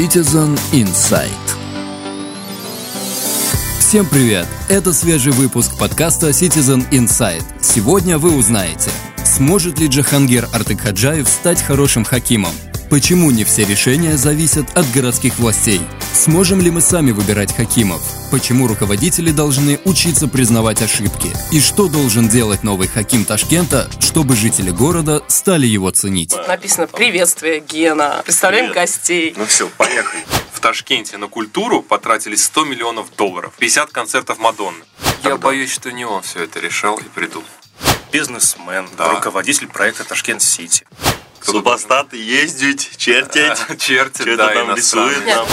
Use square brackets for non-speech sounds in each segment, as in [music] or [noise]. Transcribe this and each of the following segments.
Citizen Insight. Всем привет! Это свежий выпуск подкаста Citizen Insight. Сегодня вы узнаете, сможет ли Джахангир Артыкхаджаев стать хорошим хакимом? Почему не все решения зависят от городских властей? Сможем ли мы сами выбирать хакимов? Почему руководители должны учиться признавать ошибки? И что должен делать новый хаким Ташкента, чтобы жители города стали его ценить? Написано «Приветствие, Гена». Представляем Привет. гостей. Ну все, поехали. В Ташкенте на культуру потратили 100 миллионов долларов. 50 концертов Мадонны. Я боюсь, что не он все это решал и придумал. бизнесмен, Да. руководитель проекта Ташкент-Сити. Супостаты ездить, чертить, [laughs] Чертит, да, там рисует нам.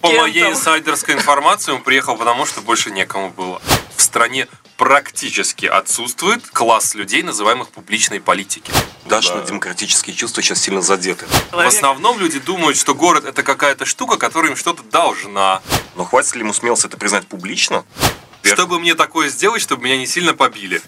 По моей там? инсайдерской информации он приехал потому, что больше некому было. В стране практически отсутствует класс людей, называемых публичной политики. Дашно-демократические чувства сейчас сильно задеты. В основном люди думают, что город это какая-то штука, которая им что-то должна. Но хватит ли ему смелости это признать публично? Чтобы мне такое сделать, чтобы меня не сильно побили.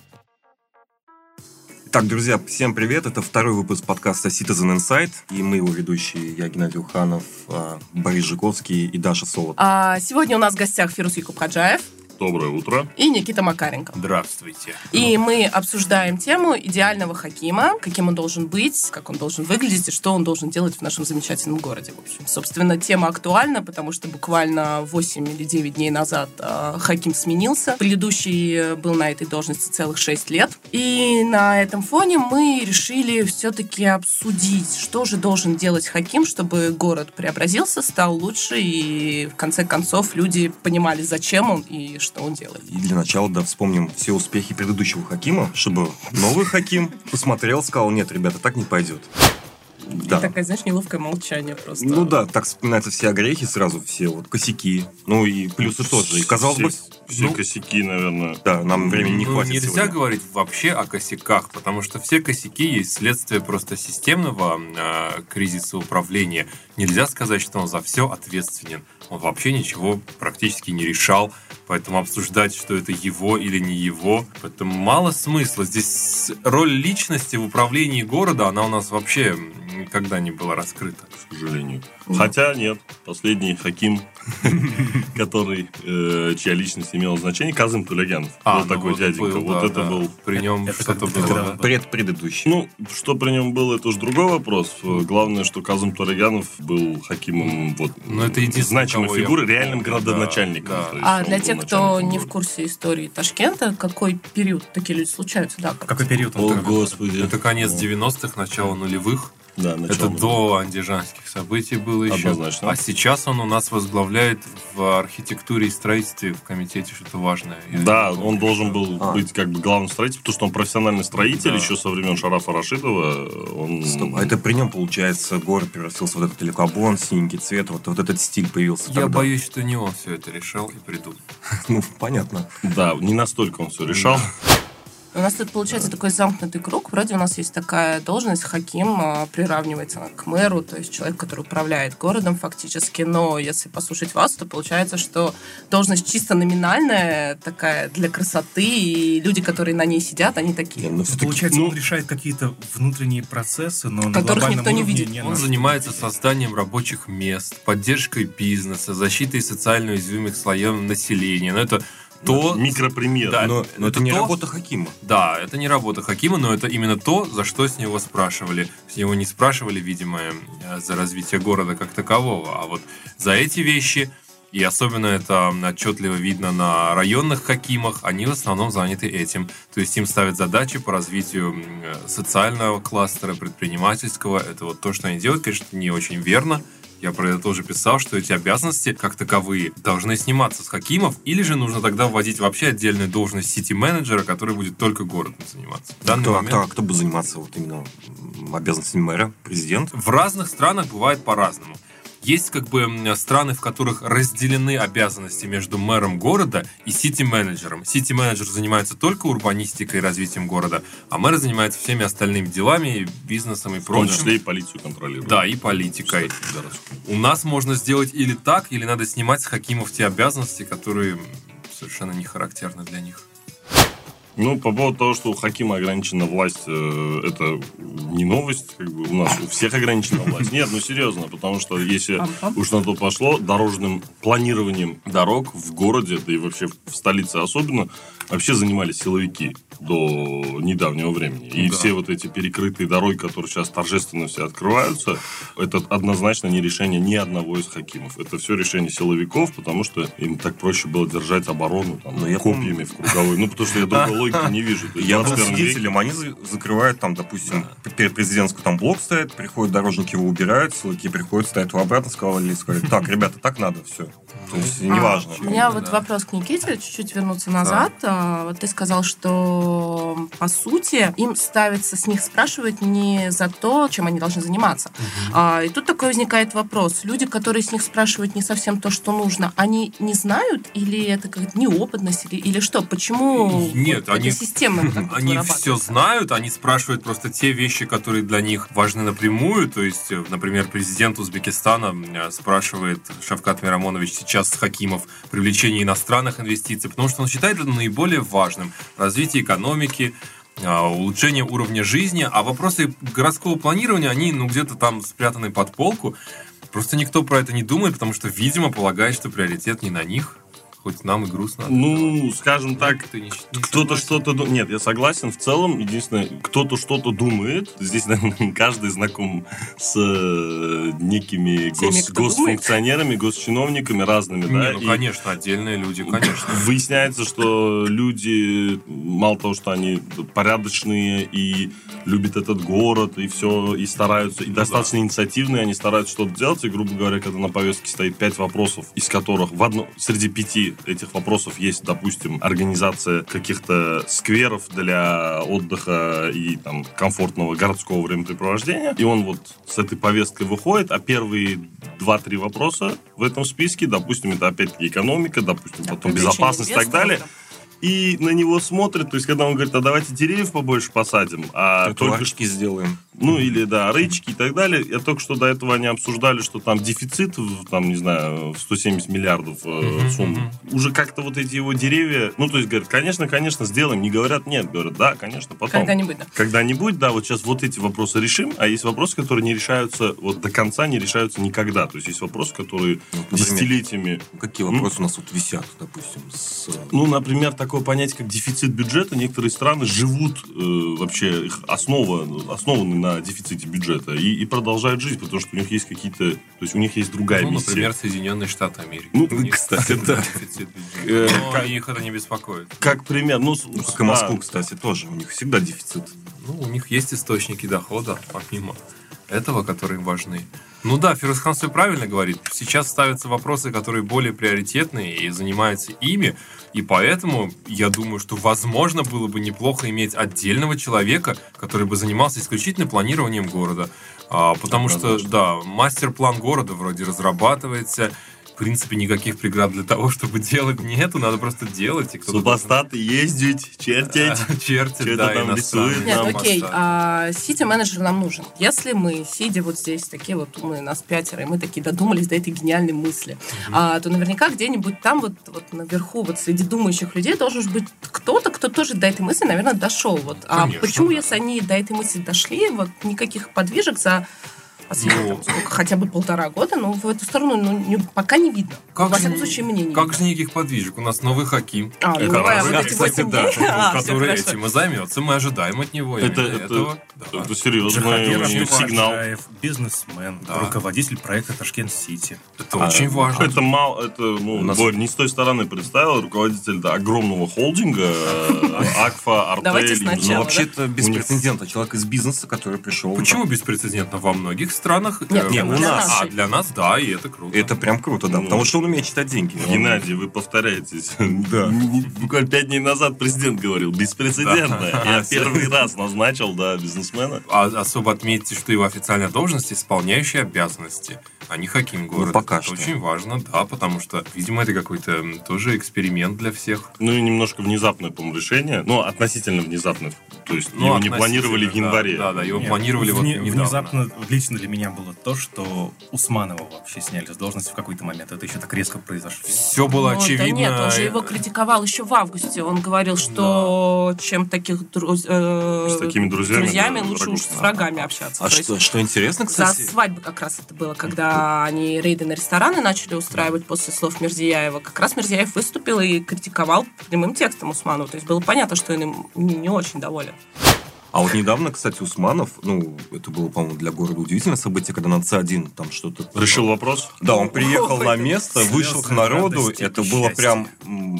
Так, друзья, всем привет. Это второй выпуск подкаста Citizen Insight. И мы его ведущие, я Геннадий Уханов, а, Борис Жиковский и Даша Солод. А, сегодня у нас в гостях Фирус Якубхаджаев Доброе утро. и Никита Макаренко. Здравствуйте. И мы обсуждаем тему идеального хакима, каким он должен быть, как он должен выглядеть и что он должен делать в нашем замечательном городе. В общем, собственно, тема актуальна, потому что буквально 8 или 9 дней назад э, хаким сменился. Предыдущий э, был на этой должности целых 6 лет. И на этом фоне мы решили все-таки обсудить, что же должен делать хаким, чтобы город преобразился, стал лучше и в конце концов люди понимали, зачем он и что он делает. И для начала, да, вспомним все успехи предыдущего Хакима, чтобы новый Хаким посмотрел, сказал, нет, ребята, так не пойдет. И Да. такое, знаешь, неловкое молчание просто. Ну да, так вспоминаются все огрехи сразу, все вот косяки. Ну и плюсы тоже. И казалось бы, Все, все ну, косяки, наверное. да, нам времени не Ну, хватит Нельзя сегодня. говорить вообще о косяках, потому что все косяки есть следствие просто системного э, кризиса управления. Нельзя сказать, что он за все ответственен. Он вообще ничего практически не решал, поэтому обсуждать, что это его или не его, поэтому мало смысла. Здесь роль личности в управлении города, она у нас вообще никогда не была раскрыта. к сожалению. Хотя нет, последний Хаким, [laughs] который, э, чья личность имела значение, Казым Тулягянов. был ну такой вот дяденька. был, вот да, это да. был... При нем что-то было. да. Пред предыдущий. Ну, что при нем было, это уже другой вопрос. Главное, что Казым Тулягянов был Хакимом вот, Ну, это значимой кого я реальным да, градоначальником. да. Есть А для тех, кто не в курсе истории Ташкента, какой период такие люди случаются? Да, как- Какой период О, господи. Это конец 90-х, начало нулевых. Да, Это до андижанских событий было еще. Однозначно. А сейчас он у нас возглавляет в архитектуре и строительстве в комитете что-то важное. Я Да, помню, он должен был А. быть как бы главным строителем, потому что он профессиональный строитель Да. еще со времен Шарафа Рашидова. Он... Стоп, а это при нем, получается, город превратился в вот этот телекабон, синенький цвет, вот, вот этот стиль появился Я тогда. боюсь, что не он все это решал и придумал. [laughs] Ну, понятно. Да, не настолько он все решал. У нас тут получается такой замкнутый круг. Вроде у нас есть такая должность, хаким а, приравнивается к мэру, то есть человек, который управляет городом фактически. Но если послушать вас, то получается, что должность чисто номинальная, такая для красоты, и люди, которые на ней сидят, они такие. Ну, Получается, ну, он решает какие-то внутренние процессы, но на Которых никто не видит. не Он на- занимается созданием рабочих мест, поддержкой бизнеса, защитой социально уязвимых слоев населения. Но это то... Микропример. Да, но, но это, это не то- работа Хакима. Да, это не работа Хакима, но это именно то, за что с него спрашивали. С него не спрашивали, видимо, э, за развитие города как такового, а вот за эти вещи, и особенно это отчетливо видно на районных Хакимах, они в основном заняты этим. То есть им ставят задачи по развитию э, социального кластера, предпринимательского. Это вот то, что они делают, конечно, не очень верно. Я про это тоже писал, что эти обязанности, как таковые, должны сниматься с Хакимов, или же нужно тогда вводить вообще отдельную должность сити-менеджера, который будет только городом заниматься. В данный Кто, а момент кто, кто будет заниматься вот именно обязанностями мэра? Президент? в разных странах бывает по-разному. Есть как бы страны, в которых разделены обязанности между мэром города и сити-менеджером. Сити-менеджер занимается только урбанистикой и развитием города, а мэр занимается всеми остальными делами, бизнесом и В том прочим. числе и полицию контролирует. Да, и политикой. Кстати. У нас можно сделать или так, или надо снимать с Хакимов те обязанности, которые совершенно не характерны для них. Ну, по поводу того, что у Хакима ограничена власть, э, это не новость. Как бы у нас у всех ограничена власть. Нет, ну серьезно, потому что если уж на то пошло, дорожным планированием дорог в городе, да и вообще в столице особенно, вообще занимались силовики до недавнего времени. И Да. все вот эти перекрытые дороги, которые сейчас торжественно все открываются, это однозначно не решение ни одного из хакимов. Это все решение силовиков, потому что им так проще было держать оборону там, Ну, я копьями в круговой. Ну, потому что я другой [laughs] логики не вижу. Я был 21 веке- свидетелем, они за- закрывают там, допустим, перед президентскую там блок стоит, приходят дорожники, его убирают, силовики приходят, стоят его обратно, сказали, сказали, так, ребята, так надо, все. То есть, неважно. А, у меня вот вопрос к Никите, чуть-чуть вернуться назад. А, Вот ты сказал, что по сути им ставится, с них спрашивают не за то, чем они должны заниматься. А, И тут такой возникает вопрос. Люди, которые с них спрашивают не совсем то, что нужно, они не знают или это как неопытность или, или что? Почему Нет, вот они- система [laughs] Они все знают, они спрашивают просто те вещи, которые для них важны напрямую. То есть, э, например, президент Узбекистана э, спрашивает Шавкат Мирамонович сейчас Хакимов привлечение иностранных инвестиций, потому что он считает это наиболее важным. Развитие экономики, а, улучшение уровня жизни, а вопросы городского планирования, они ну где-то там спрятаны под полку. Просто никто про это не думает, потому что, видимо, полагает, что приоритет не на них. Хоть нам и грустно. Ну, скажем так, кто-то что-то... Нет, я согласен. В целом, единственное, кто-то что-то думает. Здесь, наверное, [laughs] каждый знаком с э, некими Теми, гос- госфункционерами, госчиновниками разными, да. Не, ну, и конечно, отдельные люди, конечно. Выясняется, что люди, мало того, что они порядочные и любят этот город, и все, и стараются, и достаточно инициативные, они стараются что-то делать, и, грубо говоря, когда на повестке стоит пять вопросов, из которых в одно, среди пяти этих вопросов есть, допустим, организация каких-то скверов для отдыха и там комфортного городского времяпрепровождения, и он вот с этой повесткой выходит, а первые два-три вопроса в этом списке, допустим, это опять-таки экономика, допустим, Да, потом безопасность и так далее. да. И на него смотрят, то есть, когда он говорит, а давайте деревьев побольше посадим, а только Тротуарчики сделаем. ну, или, да, рычки и так далее. Я только что до этого они обсуждали, что там дефицит, там, не знаю, в 170 миллиардов э, сумм. Уже как-то вот эти его деревья, ну, то есть, говорят, конечно, конечно, сделаем. Не говорят нет, говорят, да, конечно, потом. Когда-нибудь, да. Когда-нибудь, да, вот сейчас вот эти вопросы решим, а есть вопросы, которые не решаются, вот до конца не решаются никогда. То есть есть вопросы, которые Ну, например, десятилетиями Какие вопросы у нас тут висят, допустим, с... ну, например, такое понятие, как дефицит бюджета. Некоторые страны живут э, вообще, их основа, основаны на дефиците бюджета и, и продолжают жить, потому что у них есть какие-то, то есть у них есть другая Ну, миссия. например, Соединенные Штаты Америки. Ну, У них кстати, да. дефицит бюджета. Э, Но как- их это не беспокоит. Как пример, ну, Ну, как и Москву, кстати, тоже. У них всегда дефицит. Ну, у них есть источники дохода, помимо этого, которые важны. Ну да, Фирусхан все правильно говорит. Сейчас ставятся вопросы, которые более приоритетные и занимаются ими. И поэтому я думаю, что возможно было бы неплохо иметь отдельного человека, который бы занимался исключительно планированием города. А, потому что, да, мастер-план города вроде разрабатывается. В принципе, никаких преград для того, чтобы делать нету, надо просто делать. И кто-то должен- Супостаты ездить, чертить. чертит, Что-то да, там рисует. Нет, нам окей, а сити-менеджер нам нужен. Если мы, сидя вот здесь, такие вот умные, нас пятеро, и мы такие додумались до этой гениальной мысли, а, то наверняка где-нибудь там вот, вот наверху, вот среди думающих людей должен же быть кто-то, кто тоже до этой мысли, наверное, дошел. Вот. А Конечно, почему, да. если они до этой мысли дошли, вот никаких подвижек за последние, Ну. там, сколько, хотя бы полтора года, ну, в эту сторону ну, не- пока не видно. Как Во же всяком не- случае, мне не Как видно. же никаких подвижек? У нас новый Хаким. А, ну, Это [laughs] а раз. вот эти кстати, да? А, который этим и займется. Мы ожидаем от него Это, это, этого. Да. это серьезный сигнал. Бизнесмен, Да. руководитель проекта Ташкент-Сити. Это очень важно. А, Это мало, это, ну, нас- Борь, не с той стороны представил, руководитель да, огромного холдинга, [laughs] Акфа, Артель. Давайте сначала. Ну, да? вообще-то прецедента. Человек из бизнеса, который пришел... Почему беспрецедентно? Во многих странах. Нет, э, не, у для нас. нас А для нас, да, и это круто. Это прям круто, да. Ну. Потому что он умеет читать деньги. Геннадий, вы повторяетесь. [laughs] Да. Буквально пять дней назад президент говорил, беспрецедентно. Да. Я [laughs] первый раз назначил, да, бизнесмена. А особо отметьте, что его официальная должность исполняющая обязанности а не хаким города. пока это что. очень важно, да, потому что, видимо, это какой-то тоже эксперимент для всех. Ну и немножко внезапное, по-моему, решение. Ну, относительно внезапное. То есть Ну, его не планировали в да, январе. Да, да, его Нет, планировали вот вне- недавно. Внезапно лично для меня было то, что Усманова вообще сняли с должности в какой-то момент. Это еще так резко произошло. Все было Ну, очевидно. Да нет, он же его критиковал еще в августе. Он говорил, что чем таких друз- э, С такими друзьями, да, лучше врагов. уж с врагами общаться. А То есть что, что интересно, За кстати... свадьбы как раз это было, когда они рейды на рестораны начали устраивать после слов Мерзияева. Как раз Мерзияев выступил и критиковал прямым текстом Усманова. То есть было понятно, что он им не очень доволен. А вот недавно, кстати, Усманов, ну, это было, по-моему, для города удивительное событие, когда на Ц1 там что-то... Решил вопрос? Да, он приехал Ой, на место, вышел к народу, радости это было прям...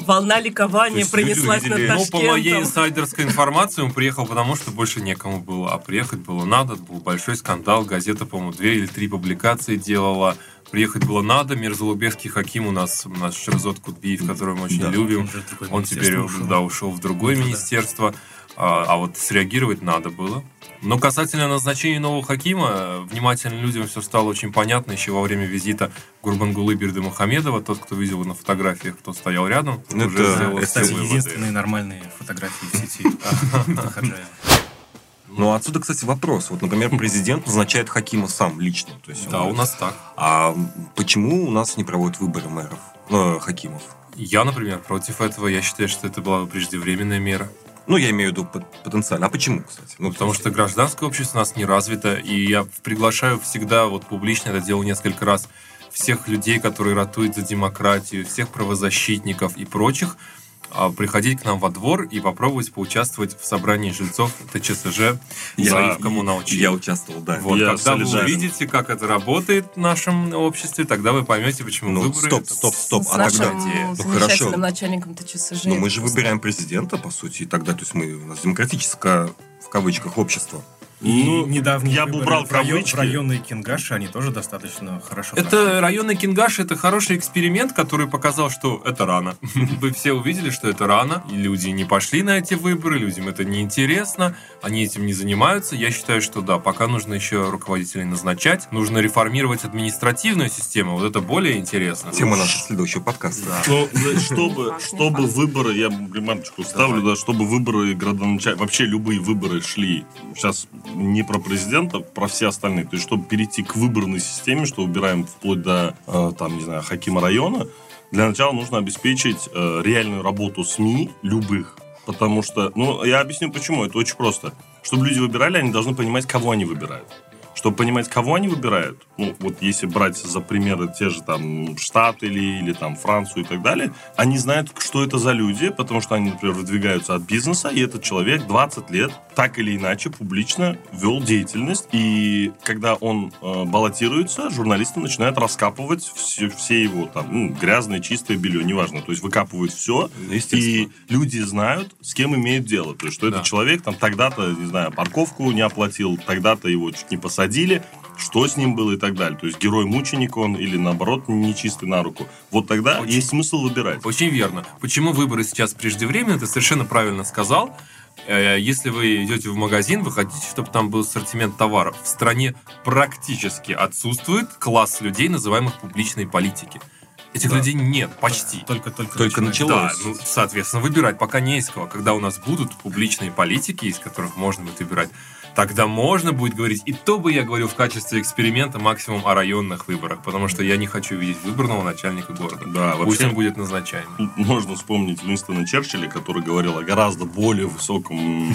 Волна ликования есть пронеслась над Ну, по моей Ташкентом. инсайдерской информации, он приехал потому, что больше некому было. А приехать было надо, был большой скандал. Газета, по-моему, две или три публикации делала. Приехать было надо. Мирзалубецкий Хаким у нас, наш Шерзот Кутбиев, которого мы очень Да, любим. он теперь ушел. да, ушел в другое Ну, да. министерство. А, а вот среагировать надо было. Но касательно назначения нового Хакима, внимательным людям все стало очень понятно еще во время визита Гурбангулы Бердымухамедова. Тот, кто видел на фотографиях, кто стоял рядом, Ну, уже это- сделал это, все Кстати, выводы. единственные нормальные фотографии в сети. [laughs] Ну, отсюда, кстати, вопрос. Вот, например, президент назначает Хакима сам лично. То есть Да, он- у нас так. А почему у нас не проводят выборы мэров, э, Хакимов? Я, например, против этого. Я считаю, что это была преждевременная мера. Ну, я имею в виду пот- потенциально. А почему, кстати? Ну, Потому что гражданское общество у нас не развито, и я приглашаю всегда, вот публично это делал несколько раз, всех людей, которые ратуют за демократию, всех правозащитников и прочих, приходить к нам во двор и попробовать поучаствовать в собрании жильцов ТЧСЖ Я- своих коммунаучей. Я участвовал, да. Вот, Я когда вы солидарен. увидите, как это работает в нашем обществе, тогда вы поймете, почему Ну, выборы... стоп, стоп, стоп. С А тогда... Ну, хорошо. начальником ТЧСЖ. Ну, мы же выбираем президента, по сути, и тогда, то есть мы, у нас демократическое, в кавычках, общество. И Ну, недавние я бы убрал в район- кавычки. в районные кингаши, они тоже достаточно хорошо прошли. Это районный Кингаш, это хороший эксперимент, который показал, что это рано. [laughs] Вы все увидели, что это рано, и люди не пошли на эти выборы, людям это неинтересно, они этим не занимаются. Я считаю, что да, пока нужно еще руководителей назначать, нужно реформировать административную систему, вот это более интересно. Тема нашего следующего подкаста. Ну, да, чтобы, чтобы выборы, я ремарочку ставлю, да, чтобы выборы градоначаль... вообще любые выборы шли, сейчас не про президента, про все остальные, то есть чтобы перейти к выборной системе, что убираем вплоть до, э, там, не знаю, Хакима района, для начала нужно обеспечить э, реальную работу СМИ любых, потому что, ну, я объясню почему, это очень просто. Чтобы люди выбирали, они должны понимать, кого они выбирают. Чтобы понимать, кого они выбирают, ну, вот если брать за примеры те же там Штаты или, или там Францию и так далее, они знают, что это за люди, потому что они, например, выдвигаются от бизнеса, и этот человек 20 лет так или иначе публично вел деятельность, и когда он э, баллотируется, журналисты начинают раскапывать все, все его там ну, грязное, чистое белье, неважно, то есть выкапывают все, Естественно. и люди знают, с кем имеют дело. То есть, что Да. этот человек там тогда-то, не знаю, парковку не оплатил, тогда-то его чуть не посадили, что с ним было и так далее. То есть, герой-мученик он или, наоборот, нечистый на руку. Вот тогда Очень- есть смысл выбирать. Очень верно. Почему выборы сейчас преждевременны? Ты совершенно правильно сказал. Э, Если вы идете в магазин, вы хотите, чтобы там был ассортимент товаров. В стране практически отсутствует класс людей, называемых публичной политики. Этих Да. людей нет, почти. Только, только, Только начинается. Да, ну, соответственно, выбирать пока не из кого. Когда у нас будут публичные политики, из которых можно будет выбирать, тогда можно будет говорить, и то бы я говорил в качестве эксперимента максимум о районных выборах, потому что я не хочу видеть выборного начальника города. Да, Пусть вообще- он будет назначаемый. Тут Можно вспомнить Уинстона Черчилля, который говорил о гораздо более высоком,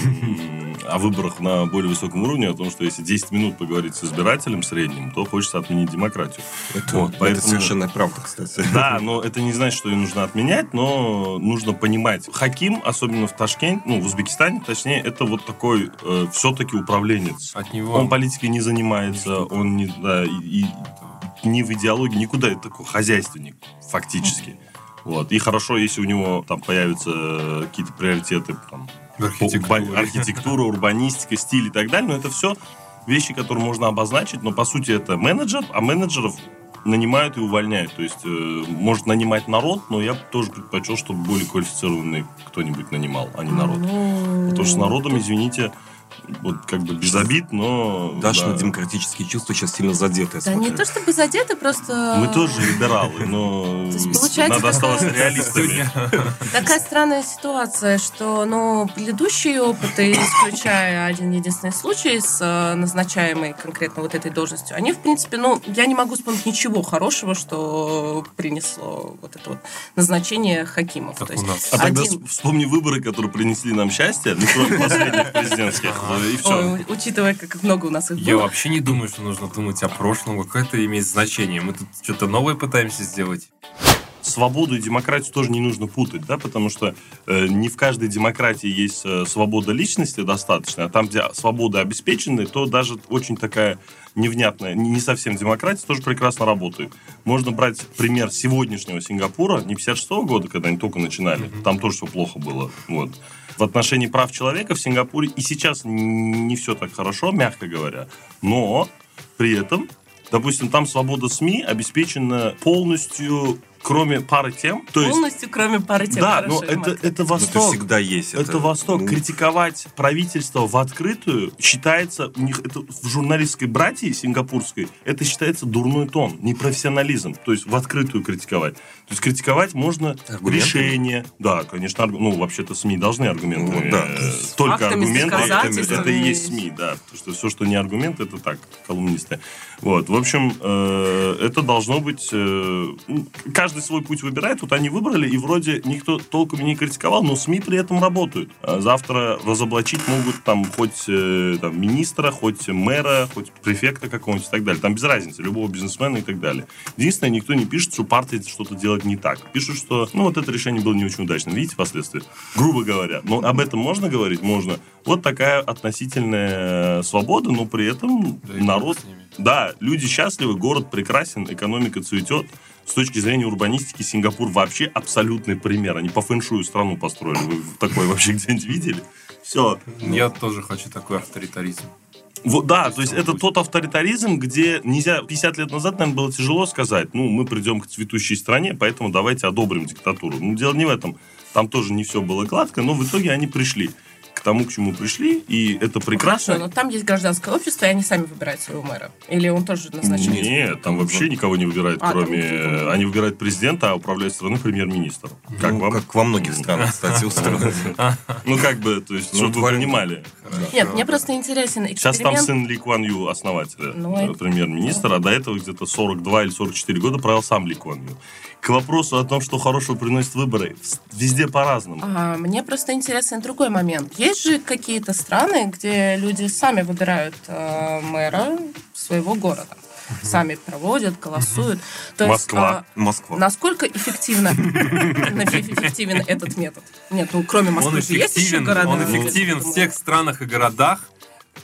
о выборах на более высоком уровне, о том, что если 10 минут поговорить с избирателем средним, то хочется отменить демократию. Это, Вот, это поэтому- совершенная правда, кстати. [laughs] Да, но это не значит, что ее нужно отменять, но нужно понимать. Хаким, особенно в Ташкенте, ну, в Узбекистане, точнее, это вот такой э, все-таки управленец. От него Он политикой не занимается, он не, да, и, и не в идеологии, никуда, это такой хозяйственник, фактически. Вот. И хорошо, если у него там появятся какие-то приоритеты, там, урба- архитектура, урбанистика, стиль и так далее, но это все вещи, которые можно обозначить, но по сути это менеджер, а менеджеров нанимают и увольняют. То есть э, может нанимать народ, но я бы тоже предпочел, чтобы более квалифицированный кто-нибудь нанимал, а не народ. Ну, Потому что с народом, извините, вот как бы без обид, но... Дашины да. демократические чувства сейчас сильно задеты, Да не то чтобы задеты, просто... Мы тоже либералы, но [laughs] надо оставаться реалистами. [laughs] Такая странная ситуация, что, ну, предыдущие опыты, исключая один единственный случай с э, назначаемой конкретно вот этой должностью, они, в принципе, ну, я не могу вспомнить ничего хорошего, что принесло вот это вот назначение хакимов. Как То у есть нас. А тогда вспомни выборы, которые принесли нам счастье, ну, кроме последних президентских, и все. Ой, учитывая, как много у нас их Я было. вообще не думаю, что нужно думать о прошлом, какое это имеет значение. Мы тут что-то новое пытаемся сделать. свободу и демократию тоже не нужно путать, да, потому что э, не в каждой демократии есть э, свобода личности достаточно, а там, где свобода обеспечена, то даже очень такая невнятная, не не совсем демократия, тоже прекрасно работает. Можно брать пример сегодняшнего Сингапура, не 56 года, когда они только начинали, там тоже все плохо было, вот. В отношении прав человека в Сингапуре и сейчас не все так хорошо, мягко говоря, но при этом Допустим, там свобода СМИ обеспечена полностью, кроме пары тем. То есть, Полностью, кроме пары тем. да, хорошо, но это, это Ну, это Восток. всегда есть. Это Восток. ну, Критиковать правительство в открытую считается, у них это в журналистской братье сингапурской, это считается дурной тон, непрофессионализм. То есть в открытую критиковать. То есть критиковать можно Аргументами? решение. Да, конечно, аргу- ну, вообще-то СМИ должны аргументы. Ну, да. э, Только Фактами, с аргументы, это, доказательствами. это и есть СМИ, да. Потому что все, что не аргумент, это так, колумнисты. Вот, в общем, э, это должно быть... э, ну, каждый свой путь выбирает, вот они выбрали, и вроде никто толком и не критиковал, но СМИ при этом работают. А завтра разоблачить могут там хоть э, там, министра, хоть мэра, хоть префекта какого-нибудь и так далее. Там без разницы, любого бизнесмена и так далее. Единственное, никто не пишет, что партия что-то делает не так. Пишут, что, ну, вот это решение было не очень удачным. Видите последствия? Грубо говоря. Но об этом можно говорить? Можно. Вот такая относительная свобода, но при этом Да народ... Да, люди счастливы, город прекрасен, экономика цветет. С точки зрения урбанистики Сингапур вообще абсолютный пример. Они по фэншую страну построили. Вы такое вообще где-нибудь видели? Все. Я тоже хочу такой авторитаризм. Вот, да, то есть это будет? тот авторитаризм, где нельзя... 50 лет назад, наверное, было тяжело сказать, ну, мы придем к цветущей стране, поэтому давайте одобрим диктатуру. Ну, дело не в этом. Там тоже не все было гладко, но в итоге они пришли тому, к чему пришли, и это прекрасно. Хорошо, но там есть гражданское общество, и они сами выбирают своего мэра. Или он тоже назначен? Нет, там вообще никого не выбирают, А, там кроме... никого. Они выбирают президента, а управляет страной премьер-министр. Как ну, вам? Как во многих странах, кстати, устроено. [laughs] Ну, как бы, то есть, Ну, чтобы вы понимали. Нет, мне просто интересен Сейчас там сын Ли Куан Ю, основателя, Ну, э, премьер-министра, а до этого где-то 42 или 44 года правил сам Ли Куан Ю. К вопросу о том, что хорошего приносят выборы, везде по-разному. А, мне просто интересен другой момент. Есть же какие-то страны, где люди сами выбирают э, мэра своего города. Сами проводят, голосуют. То Москва. а, Москва. насколько эффективно [laughs] эффективен этот метод? Нет, ну кроме Москвы Он есть еще города. он эффективен в тех странах и городах,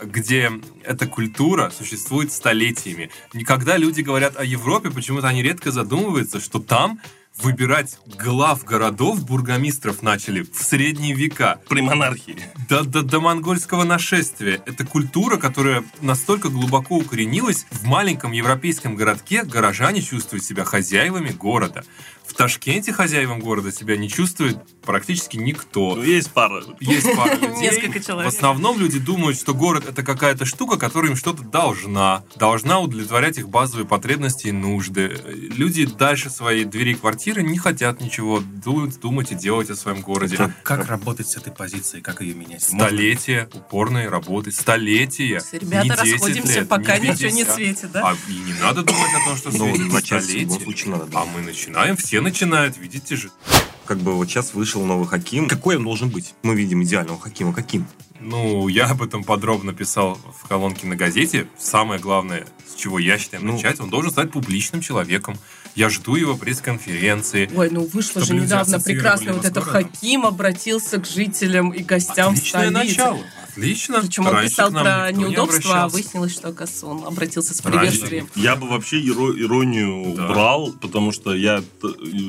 где эта культура существует столетиями. Никогда люди говорят о Европе, почему-то они редко задумываются, что там выбирать глав городов, бургомистров начали в средние века. При монархии. До, до, до монгольского нашествия. Это культура, которая настолько глубоко укоренилась в маленьком европейском городке, горожане чувствуют себя хозяевами города. В Ташкенте хозяевам города себя не чувствует практически никто. Ну, есть пара. Есть пара людей. Несколько человек. В основном люди думают, что город это какая-то штука, которая им что-то должна. Должна удовлетворять их базовые потребности и нужды. Люди дальше своей двери квартиры не хотят ничего думать, думать и делать о своем городе. Как, как работать с этой позицией, как ее менять? Столетия упорной работы. Столетия. Ребята, Не 10 расходимся, лет, пока не ничего не 50. светит, да? А и не надо думать о том, что Ну, светит столетие. случае надо. А мы начинаем, все начинают, видите же. Как бы вот сейчас вышел новый Хаким. Какой он должен быть? Мы видим идеального Хакима. Каким? Ну, я об этом подробно писал в колонке на газете. Самое главное, с чего я считаю Ну. начать, он должен стать публичным человеком. Я жду его пресс-конференции. Ой, ну вышло же недавно прекрасно вот это. Хаким обратился к жителям и гостям Отличное столицы. начало. Отлично. Причем он Раньше писал про неудобства, а выяснилось, что, оказывается, он обратился с Раньше приветствием. Я бы вообще иро- иронию Да. брал, потому что я, у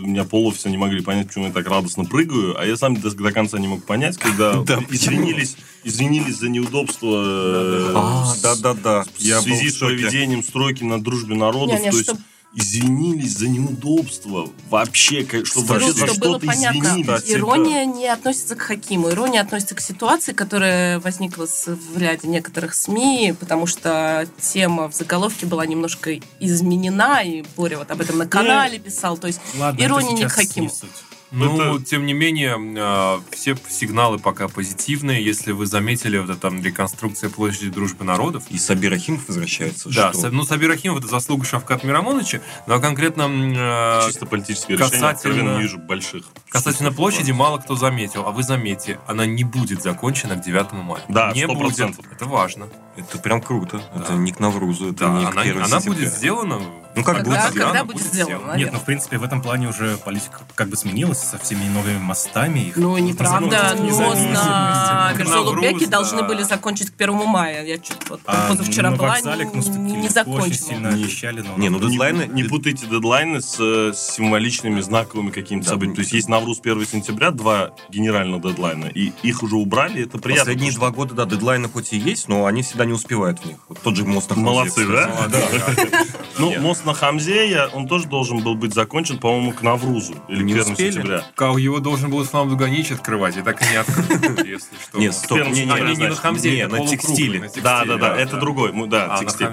меня половцы не могли понять, почему я так радостно прыгаю, а я сам до, до конца не мог понять, когда [laughs] Да, извинились, извинились за неудобство э, А, с- да-да-да. в связи с проведением стройки на дружбе народов. Не, не, то есть извинились за неудобства. Вообще, чтобы вообще за что-то извинились. Ирония не относится к Хакиму. Ирония относится к ситуации, которая возникла в ряде некоторых СМИ, потому что тема в заголовке была немножко изменена, и Боря вот об этом на канале писал. То есть Ладно, ирония не к Хакиму. не суть. Ну, Это- тем не менее, э, все сигналы пока позитивные. Если вы заметили, вот эта там реконструкция площади Дружбы народов, И Сабир Ахимов возвращается. Да, что? Ну, Сабир Ахимов это заслуга Шавкат Мирамоновича, но конкретно э, Чисто политические решения, касательно- не вижу больших. касательно площади мало кто заметил. А вы заметьте, она не будет закончена к 9 мая. Да, не 100%. будет. Это важно. Это прям круто. Да. Это не к Наврузу, это Да, не к она, 1 она сентября. будет сделана. Ну, как Когда- будет когда будет сделано? Нет, ну, в принципе, в этом плане уже политика как бы сменилась со всеми новыми мостами. Их Ну, неправда, но на Мерзолубеке Навруз, должны да. были закончить к 1 мая. Я чуть вот А позавчера на была, вокзале к не, не очень закончила. сильно обещали, но... Не, ну дедлайны... не путайте дедлайны с э, символичными знаковыми какими-то Да. событиями. То есть есть Навруз 1 сентября, два генеральных дедлайна, и их уже убрали, это приятно. Последние два года, да, дедлайны хоть и есть, но они всегда не успевают в них. Вот тот же мост на Хамзе, Молодцы, кстати. да? Ну, мост на Хамзе, он тоже должен был быть закончен, по-моему, к Наврузу. Или Не к 1 успели? сентября. Кау его должен был Ислам Дуганич открывать, и так и не открыл, если что. Нет, стоп, не, А, на. Хамзе, на текстиле. Да, да, да, это другой. Ну, Да, А, текстиль.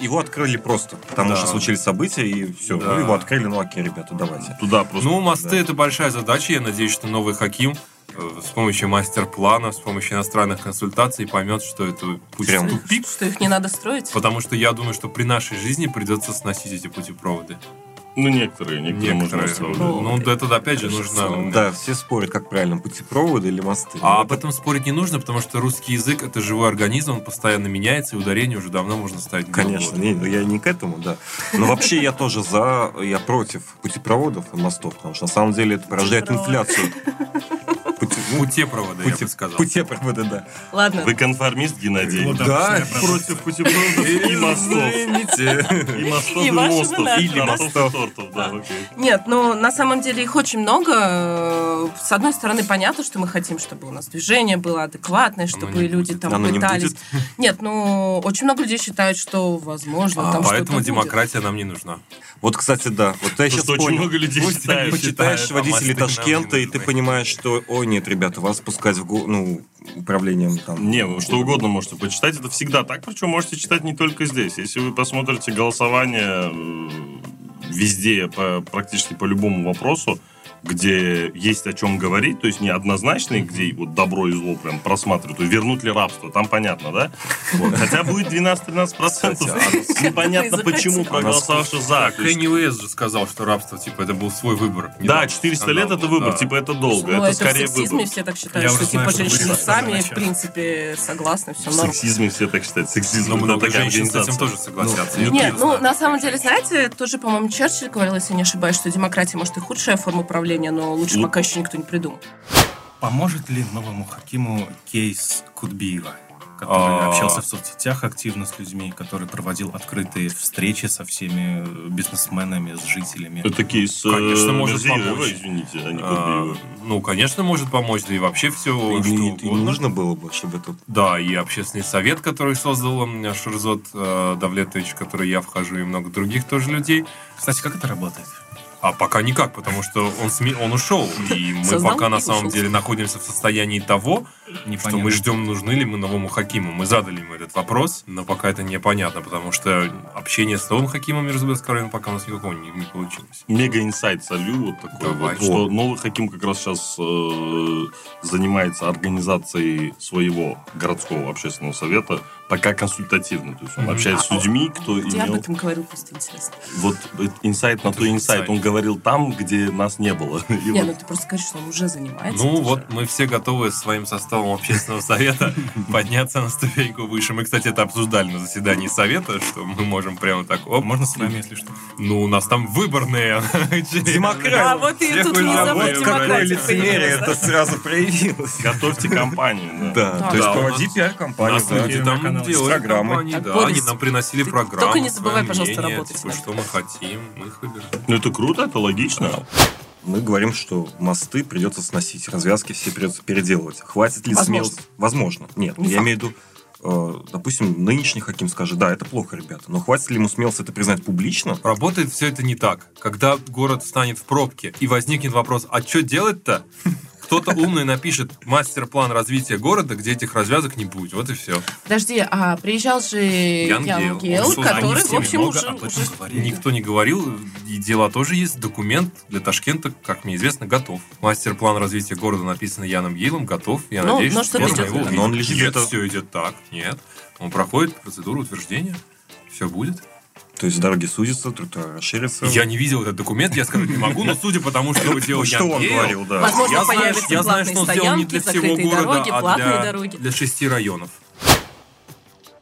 Его, открыли просто, потому что случились события, и все. Ну, его открыли, ну окей, ребята, давайте. Туда просто. Ну, мосты это большая задача. Я надеюсь, что новый Хаким с помощью мастер-плана, с помощью иностранных консультаций поймет, что это путь Прям. тупик. Что их не надо строить? Потому что я думаю, что при нашей жизни придется сносить эти путепроводы. Ну, некоторые, некоторые, можно Некоторые. оставлять. Ну, это опять же нужно... Да, все спорят, как правильно, путепроводы или мосты. А Ну, об этом спорить не нужно, потому что русский язык это живой организм, он постоянно меняется, и ударение уже давно можно ставить. Конечно, не, ну, я не к этому, да. Но вообще я тоже за, я против путепроводов и мостов, потому что на самом деле это порождает инфляцию. Пути- ну, Путепроводы, я бы пути- сказал. Путепроводы, да. Ладно. Вы конформист, Геннадий? Ну, Да, Против путепроводов и мостов. Извините. И мостов, И мостов. Или мостов, и тортов, да, окей. Нет, ну, на самом деле их очень много. С одной стороны, понятно, что мы хотим, чтобы у нас движение было адекватное, чтобы не люди там пытались... [laughs] Нет, ну, очень много людей считают, что, возможно, А, там поэтому демократия нам не нужна. Вот, кстати, да. Вот я сейчас Просто очень понял. много людей считают. ты почитаешь а водителей Ташкента, и ты понимаешь, что, ой, нет, ребята, вас пускать в го- ну, управлением там. Не, вы что угодно можете почитать, это всегда так, причем можете читать не только здесь. Если вы посмотрите голосование э, везде, по, практически по любому вопросу, где есть о чем говорить, то есть не однозначные, где вот добро и зло прям просматривают, то вернут ли рабство, там понятно, да? Вот. Хотя будет 12-13%, непонятно Вы почему захотите. проголосовавших за. Кенни Уэст же сказал, что рабство, типа, это был свой выбор. Да, Недавно 400 скандал лет это выбор, да. типа это долго, Ну, это в скорее сексизме выбор. все так считают, что типа женщины сами, в принципе, согласны, все В норм. сексизме все так считают. Сексизм много такая женщин с этим организация. тоже согласятся. Ну, Я Нет, ну, на самом деле, знаете, тоже, по-моему, Черчилль говорил, если не ошибаюсь, что демократия, может, и худшая форма управления, но лучше Ну. пока еще никто не придумал. Поможет ли новому Хакиму кейс Кутбиева, который А. общался в соцсетях активно с людьми, который проводил открытые встречи со всеми э, бизнесменами, с жителями? Это кейс Конечно, э, может Мерзиева, помочь. извините, а не А. Ну, конечно, может помочь, да и вообще все, И, что и- и угодно. нужно было бы, чтобы это... Да, и общественный совет, который создал м, Шурзот э, Давлетович, в который я вхожу, и много других тоже людей. Кстати, как это работает? А пока никак, потому что он, сме- он ушел. И мы Создал пока на самом ушел. деле находимся в состоянии того, что Непонятно. мы ждем, нужны ли мы новому Хакиму. Мы задали ему этот вопрос, но пока это непонятно, потому что общение с новым Хакимом Мирзбекского района пока у нас никакого не, не получилось. Мега инсайт солю вот такой Давай. вот, что новый Хаким как раз сейчас э, занимается организацией своего городского общественного совета пока консультативно. То есть он общается с людьми, кто Я об имел... этом говорю, просто интересно. Вот инсайт на то инсайт. Он говорил там, где нас не было. [laughs] И Не, вот ну ты просто говоришь, что он уже занимается. Ну вот же- мы все готовы своим составом общественного совета [laughs] подняться на ступеньку выше. Мы, кстати, это обсуждали на заседании совета, что мы можем прямо так, оп, Можно с вами, если что. ну у нас там выборные. [laughs] А вот и тут уже внезапно обоих Какое демократия лицемерие это сразу проявилось. готовьте компанию. да. То есть проводи пиар-компанию. нас люди там делали программы. компании, Так, да, Борис, они нам приносили ты программы. только не забывай, пожалуйста, мнение, работать типа, что мы хотим, мы их выбираем. Ну это круто, это логично. Мы говорим, что мосты придется сносить, развязки все придется переделывать. Хватит ли Возможно. смелости? Возможно. Нет, Не я факт. имею в виду, э, допустим, нынешний Хаким скажет, да, это плохо, ребята, но хватит ли ему смелости это признать публично? Работает все это не так. Когда город встанет в пробке и возникнет вопрос, а что делать-то? [laughs] Кто-то умный напишет мастер-план развития города, где этих развязок не будет. Вот и все. Подожди, а приезжал же Ян Ян создал- который, они в общем, много уже, этом уже- говорили. Никто не говорил, и дела тоже есть. Документ для Ташкента, как мне известно, готов. Мастер-план развития города написан Яном Гейлом, готов. Я Ну, надеюсь, но что-то скоро его Но он лежит Нет, все идет так. Нет. Он проходит процедуру утверждения. Все будет. То есть дороги сузятся, тротуары расширятся. Я не видел этот документ, я сказать не могу, но судя по тому, что его делал [laughs] что он говорил, да. Возможно, я знаю, я знаю, что он сделал не для всего города, дороги, а для, для шести районов.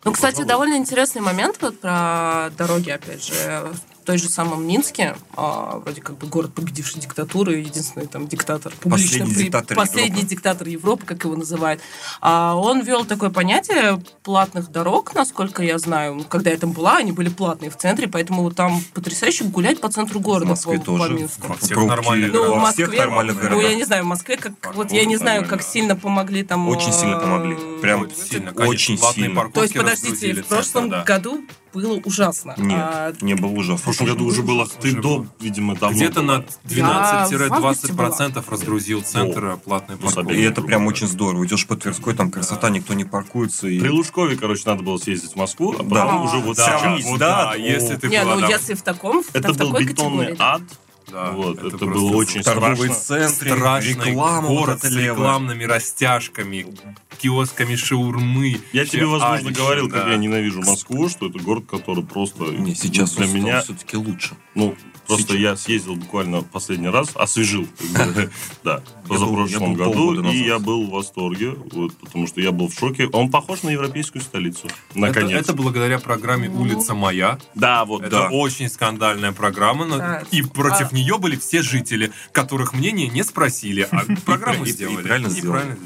Ну, кстати, довольно интересный момент вот про дороги, опять же. В той же самом Минске, а, вроде как бы город, победивший диктатуру, единственный там диктатор, публично Последний при- диктатор последний Европы. диктатор Европы, как его называют. А, он ввел такое понятие платных дорог, насколько я знаю. Ну, Когда я там была, они были платные в центре, поэтому там потрясающе гулять по центру В города, Москве по, по тоже. Минску. Во всех Пробки нормальных Ну, в во Москве, всех нормальных ну, городах. я не знаю, в Москве, как, Как вот я не знаю, как сильно помогли там... Очень сильно помогли. Прям Очень сильно, очень конечно. Платные сильно. парковки То есть, подождите, в прошлом году было ужасно. Нет, А, не было ужасно. В прошлом году уже было ты до, было. видимо, давно. Где-то на Я в августе 12-20% разгрузил центр платной Ну, парковки. И это прям очень здорово. Идешь по Тверской, там красота, никто не паркуется. И... При Лужкове, короче, надо было съездить в Москву, а потом Да. уже вот Да, сейчас. вот да, да, о. если ты Не, была ну если в таком, Это в был такой бетонный категории. ад. Да, вот, это, просто было очень страшно. центры, страшный реклама вот город это с левая. рекламными растяжками, киосками шаурмы. Я тебе, возможно, Адище, говорил, как да. я ненавижу Москву, что это город, который просто Не, сейчас для меня, все-таки лучше. ну, просто я съездил буквально последний раз, освежил, [laughs] да, позапрошлом году, и я был в восторге, вот, потому что я был в шоке. Он похож на европейскую столицу, Это, наконец. это благодаря программе «Улица моя». Да, вот, Это да. очень скандальная программа, и против А- нее были все жители, которых мнение не спросили, а [laughs] программу сделали. И правильно сделали.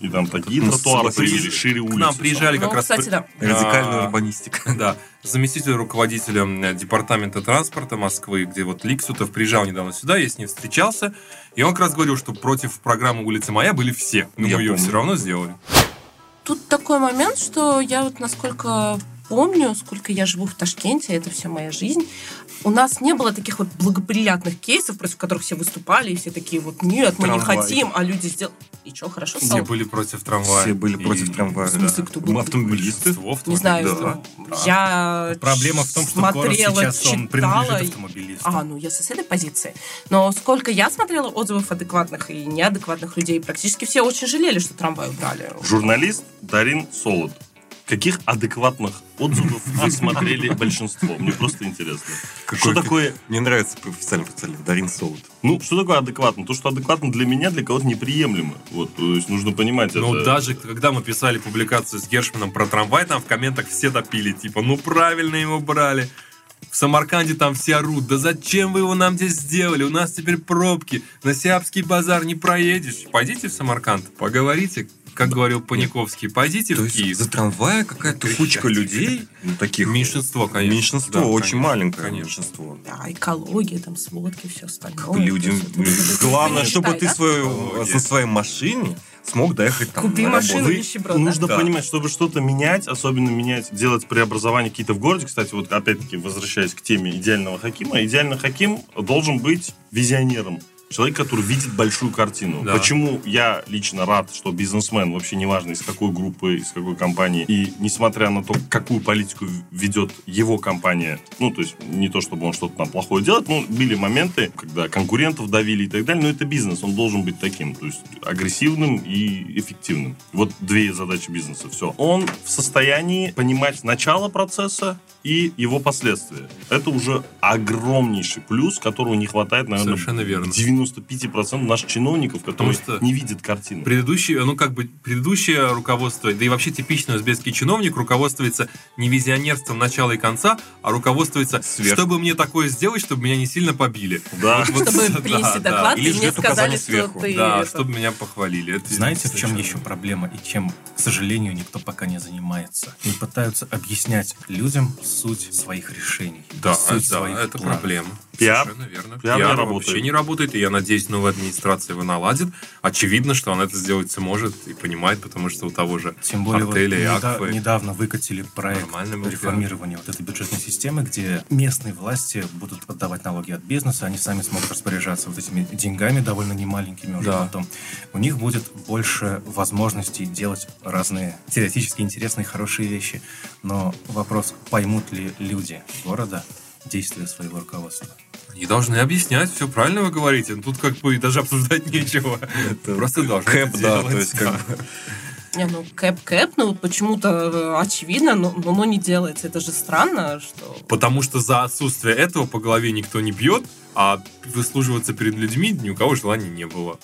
И там такие Ну, тротуары появились, шире К улицы. нам приезжали Ну, как раз... кстати, да. Радикальная А, урбанистика. Да, заместитель руководителя м, департамента транспорта Москвы, где вот Ликсутов приезжал недавно сюда, я с ним встречался, и он как раз говорил, что против программы «Улица моя» были все, но Я мы ее помню. все равно сделали. Тут такой момент, что я вот насколько помню, сколько я живу в Ташкенте, это вся моя жизнь, у нас не было таких вот благоприятных кейсов, против которых все выступали, и все такие вот, нет, мы не Трамвай. хотим, а люди сделали... И что, хорошо Все стало? были против трамвая. Все были И- против трамвая. В смысле, кто был? Мы автомобилисты. Не знаю, Да. я Проблема в том, что город смотрела, сейчас он принадлежит автомобилистам. А, ну я с этой позиции. Но сколько я смотрела отзывов адекватных и неадекватных людей, практически все очень жалели, что трамвай убрали. Журналист Дарин Солод. Каких адекватных отзывов вы смотрели большинство? Мне просто интересно. Что такое, Мне нравится официальный официальный Дарин Солод. ну, что такое адекватно? То, что адекватно для меня, для кого-то неприемлемо. Вот, то есть нужно понимать Ну, это. даже когда мы писали публикацию с Гершманом про трамвай, там в комментах все топили, типа, ну правильно его брали. В Самарканде там все орут, да зачем вы его нам здесь сделали? У нас теперь пробки, на Сиапский базар не проедешь. Пойдите в Самарканд, поговорите, как говорил Паниковский, пойдите То в есть Киев. за трамвая какая-то кучка людей, ну, таких... Меньшинство, конечно. Меньшинство, Да, очень конечно, маленькое конечно. меньшинство. Да, экология, там, сводки, все остальное. Как люди... [laughs] Главное, чтобы ты свою, на своей машине смог доехать там Купи машину, нищеброд? Нужно Да. понимать, чтобы что-то менять, особенно менять, делать преобразования какие-то в городе. Кстати, вот опять-таки, возвращаясь к теме идеального хакима, идеальный хаким должен быть визионером. Человек, который видит большую картину. Да. Почему я лично рад, что бизнесмен, вообще неважно из какой группы, из какой компании, и несмотря на то, какую политику ведет его компания, ну, то есть не то, чтобы он что-то там плохое делает, ну, были моменты, когда конкурентов давили и так далее, но это бизнес, он должен быть таким, то есть агрессивным и эффективным. Вот две задачи бизнеса, все. Он в состоянии понимать начало процесса и его последствия. Это уже огромнейший плюс, которого не хватает, наверное, Совершенно верно. 95% наших чиновников, которые Потому что не видят картины. Предыдущее, ну как бы, предыдущее руководство, да и вообще типичный узбекский чиновник руководствуется не визионерством начала и конца, а руководствуется, Сверх. чтобы мне такое сделать, чтобы меня не сильно побили. Да. Вот- Чтобы да, принести да. доклад, Или и мне сказали, указаний что сверху. ты... Да, это- чтобы меня похвалили. Это Знаете, в чем еще проблема и чем, к сожалению, никто пока не занимается? Не пытаются объяснять людям суть своих решений. Да, суть да, своих это планов. проблема. Пиар? Совершенно верно. Пиар Пиар работает. вообще не работает, и я надеюсь, новая администрация его наладит. Очевидно, что она это сделать сможет и понимает, потому что у того же Тем более вот артеля и неда- Акфы. недавно выкатили проект реформирования вот этой бюджетной системы, где местные власти будут отдавать налоги от бизнеса, они сами смогут распоряжаться вот этими деньгами довольно немаленькими уже Да. потом. У них будет больше возможностей делать разные теоретически интересные, хорошие вещи. Но вопрос, поймут ли люди города действия своего руководства? Они должны объяснять, все правильно вы говорите. Тут как бы даже обсуждать [laughs] нечего. Просто должны Кэп, да, делать, то есть как бы... Не, ну кэп-кэп, ну почему-то э, очевидно, но, но оно не делается. Это же странно, что... Потому что за отсутствие этого по голове никто не бьет, а выслуживаться перед людьми ни у кого желания не было.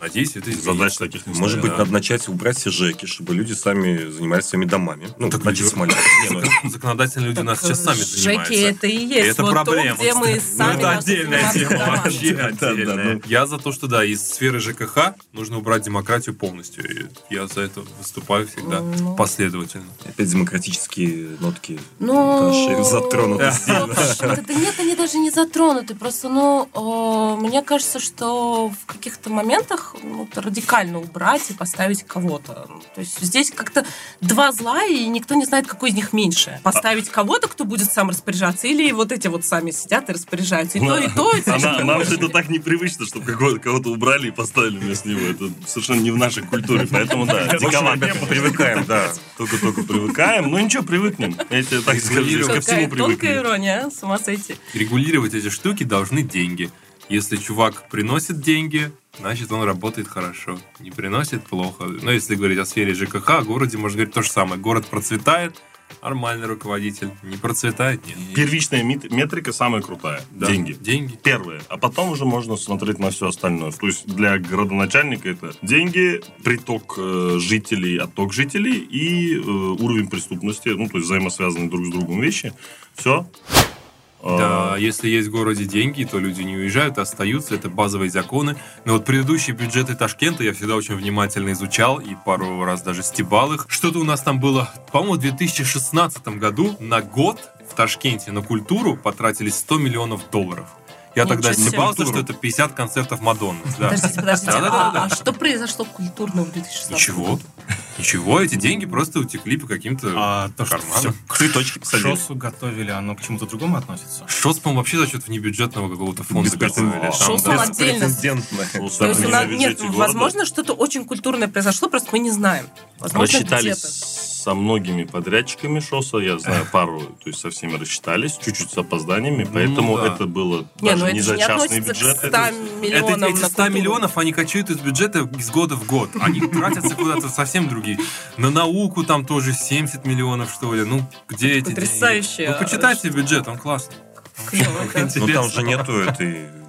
Надеюсь, это изменится. Задач таких не Может быть, да. надо начать убрать все ЖЭКи, чтобы люди сами занимались своими домами. Ну, Так начать люди- с. Не, ну, Законодательные люди у нас сейчас сами ЖЭКи занимаются. это и есть это вот проблема. то, где мы кстати. сами Ну, это отдельная тема. Вообще отдельная. ну. Я за то, что да, из сферы ЖКХ нужно убрать демократию полностью. И я за это выступаю всегда Ну. последовательно. опять демократические нотки Ну, затронуты сильно. да нет, они даже не затронуты. Просто, ну, э, мне кажется, что в каких-то моментах ну, радикально убрать и поставить кого-то. Ну, То есть здесь как-то два зла, и никто не знает, какой из них меньше. Поставить кого-то, кто будет сам распоряжаться, или вот эти вот сами сидят и распоряжаются. И то, и то, и А зачем на- ты нам же это так непривычно, чтобы кого-то убрали и поставили вместо него. Это совершенно не в нашей культуре. Поэтому да, диковато. Привыкаем, да. Только-только привыкаем. Ну ничего, привыкнем. Я тебе так скажу, ко всему тонкая привыкнем. ирония, а? с ума сойти. Регулировать эти штуки должны деньги. Если чувак приносит деньги, значит он работает хорошо. Не приносит плохо. Но если говорить о сфере ЖКХ, о городе можно говорить то же самое. Город процветает, нормальный руководитель. Не процветает, нет. Первичная мет- метрика самая крутая. Да. Деньги. Деньги. Первое. А потом уже можно смотреть на все остальное. То есть для городоначальника это деньги, приток э, жителей, отток жителей и э, уровень преступности, ну, то есть взаимосвязанные друг с другом вещи. Все. Да, если есть в городе деньги, то люди не уезжают, а остаются. Это базовые законы. Но вот предыдущие бюджеты Ташкента я всегда очень внимательно изучал и пару раз даже стебал их. Что-то у нас там было, по-моему, в 2016 году на год в Ташкенте на культуру потратили 100 миллионов долларов. Я Ничего тогда стебался, что это 50 концертов Мадонны. Да. Подождите, подождите. Да-да-да-да. А, а что произошло культурного в 2016 Ничего. году? Ничего, эти деньги просто утекли по каким-то А то, карманам. все Цветочки посадили. ШОСу готовили, оно к чему-то другому относится? ШОС, по-моему, вообще за счет внебюджетного какого-то фонда готовили. ШОС да. он отдельно. То есть у нас, нет, возможно, что-то очень культурное произошло, просто мы не знаем. Возможно, Рассчитались где-то. Со многими подрядчиками ШОСа, я знаю [laughs] пару, то есть со всеми рассчитались, чуть-чуть с опозданиями, поэтому да. это было Не, даже ну не это за частный бюджет. к 100 это- Это, эти на 100 культуру. миллионов, они качают из бюджета из года в год. Они [laughs] тратятся куда-то совсем другие. На науку там тоже 70 миллионов, что ли. Ну, где эти Потрясающе. деньги? Ну, почитайте бюджет, он классный. [laughs] Ну там же нету этой...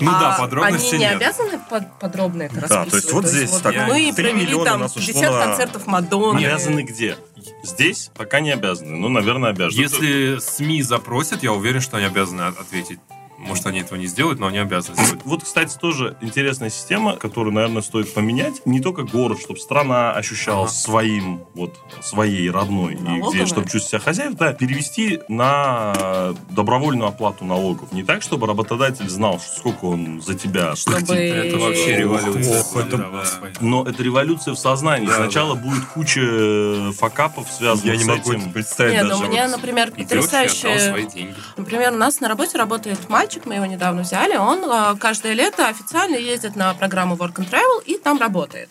Ну да, А подробности Они не обязаны под- подробно это Да, расписывать? то есть вот здесь так, мы 3 провели миллиона там нас ушло 50 на- концертов Мадонны. Обязаны где? Здесь пока не обязаны. Ну, наверное, обязаны. Если СМИ запросят, я уверен, что они обязаны от- ответить. Может, они этого не сделают, но они обязаны сделать. Вот, кстати, тоже интересная система, которую, наверное, стоит поменять. Не только город, чтобы страна ощущалась своим, вот, своей родной, и где, чтобы чувствовать себя хозяин, да, перевести на добровольную оплату налогов. Не так, чтобы работодатель знал, сколько он за тебя Чтобы... Это вообще революция. Ох, это- Да. Но это революция в сознании. Да, Сначала будет куча э, факапов, связанных Я не с могу этим. это представить Нет, ну даже. у меня, например, потрясающая деньги. Например, у нас на работе работает мальчик, мы его недавно взяли, он э, каждое лето официально ездит на программу Work and Travel и там работает.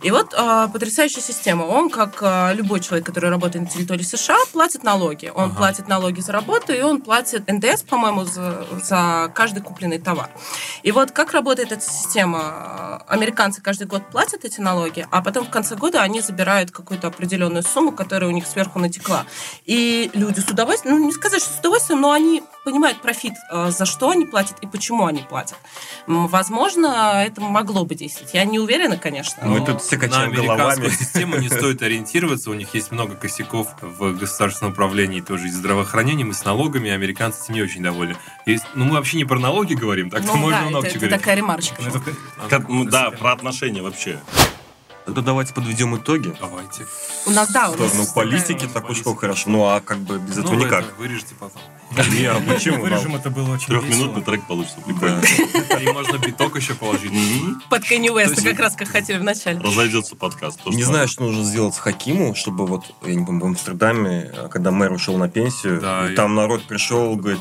И вот э, потрясающая система. Он, как э, любой человек, который работает на территории США, платит налоги. Он платит налоги за работу, и он платит НДС, по-моему, за, за каждый купленный товар. И вот как работает эта система? Американцы каждый год платят эти налоги, а потом в конце года они забирают какую-то определенную сумму, которая у них сверху натекла. И люди с удовольствием, ну не сказать, что с удовольствием, но они понимают профит, э, за что они платят и почему они платят. Возможно, это могло бы действовать. Я не уверена, конечно. Мы но- тут все На качаем американскую головами. систему не стоит ориентироваться. У них есть много косяков в государственном управлении, тоже и здравоохранением, и с налогами. Американцы этим не очень довольны. Есть, ну, мы вообще не про налоги говорим, так Ну что можно да, много это, чего это говорить. такая ремарочка. Как- ну, да, про отношения вообще. Тогда давайте подведем итоги. Давайте. У нас, да, у нас такая- политики, так уж как хорошо. Ну а как бы без этого Ну, никак. это вырежете потом. Не, а [laughs] почему? Вырежем, это было очень Трехминутный трек получится прикольно. И можно биток еще положить. Под Кенни Уэста, как раз как хотели в начале. Разойдется подкаст. Не знаю, что нужно сделать Хакиму, чтобы вот, я не помню, в Амстердаме, когда мэр ушел на пенсию, там народ пришел, говорит,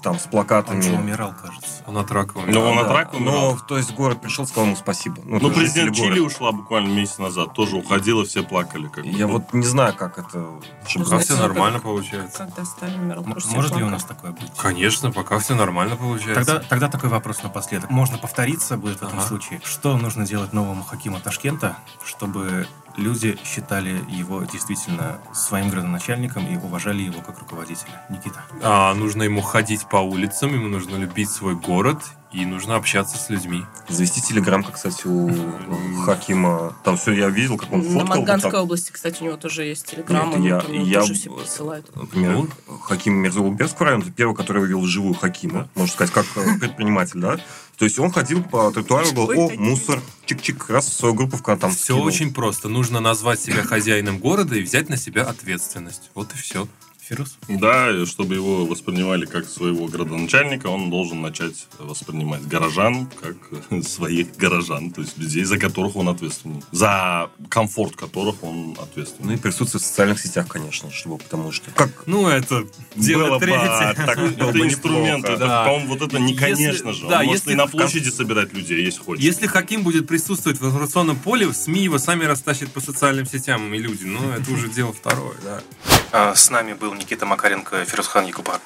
там с Он плакатами. же умирал, кажется. Он от рака умер. Ну, он Да, от рака умирал. Но, то есть, город пришел, сказал ему спасибо. Ну, есть президент Чили города. ушла буквально месяц назад. Тоже уходила, все плакали. Как Я вот не знаю, как это... чтобы Пока все ну, нормально как- получается. Когда Сталин он все Может ли у нас такое быть? Конечно, пока все нормально получается. Тогда, тогда такой вопрос напоследок. Можно повториться будет в этом Ага. случае. Что нужно делать новому Хакиму Ташкента, чтобы люди считали его действительно своим градоначальником и уважали его как руководителя? Никита. А, нужно ему ходить по улицам, ему нужно любить свой город и нужно общаться с людьми. Завести телеграмка, кстати, у [laughs] Хакима. Там все я видел, как он На фоткал. вот Маганской так. области, кстати, у него тоже есть телеграмма. Нет, я- ну, я- тоже все присылают. Например, Хаким Мирзаулбекского района, это первый, который увидел живую Хакима, можно сказать, как э, предприниматель, да? То есть он ходил по тротуару, был, о, Хаким». мусор, чик-чик, раз в свою группу в там Все скинул. очень просто. Нужно назвать себя хозяином города и взять на себя ответственность. Вот и все. Фирус? Да, чтобы его воспринимали как своего градоначальника, он должен начать воспринимать горожан как [laughs] своих горожан, то есть людей, за которых он ответственен, за комфорт которых он Ну ответственен. и присутствие в социальных сетях, конечно, чтобы, потому что... Как Ну, это дело [laughs] было бы, третье. так было Это бы инструмент, это, Да. по-моему, вот это не Если- конечно же. да, он может если и на площади собирать людей, если хочет. Если Хаким будет присутствовать в информационном поле, СМИ его сами растащат по социальным сетям и люди. Ну, это уже дело второе, да. А, С нами был Никита Макаренко, Фирусхан Якубат.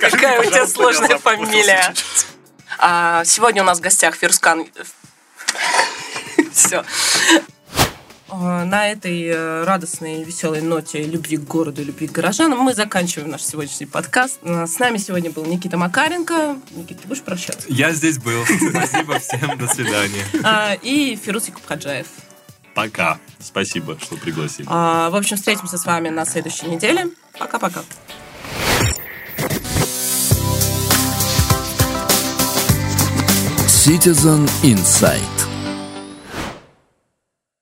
Какая у тебя сложная фамилия. А, Сегодня у нас в гостях Фирскан. Все. На этой э, радостной, веселой ноте любви к городу, любви к горожанам мы заканчиваем наш сегодняшний подкаст. А, С нами сегодня был Никита Макаренко. Никита, ты будешь прощаться? Я здесь был. Спасибо всем. До свидания. А, И Фирус Якубхаджаев. Пока. Спасибо, что пригласили. А, В общем, встретимся с вами на следующей неделе. Пока-пока. Citizen Insight.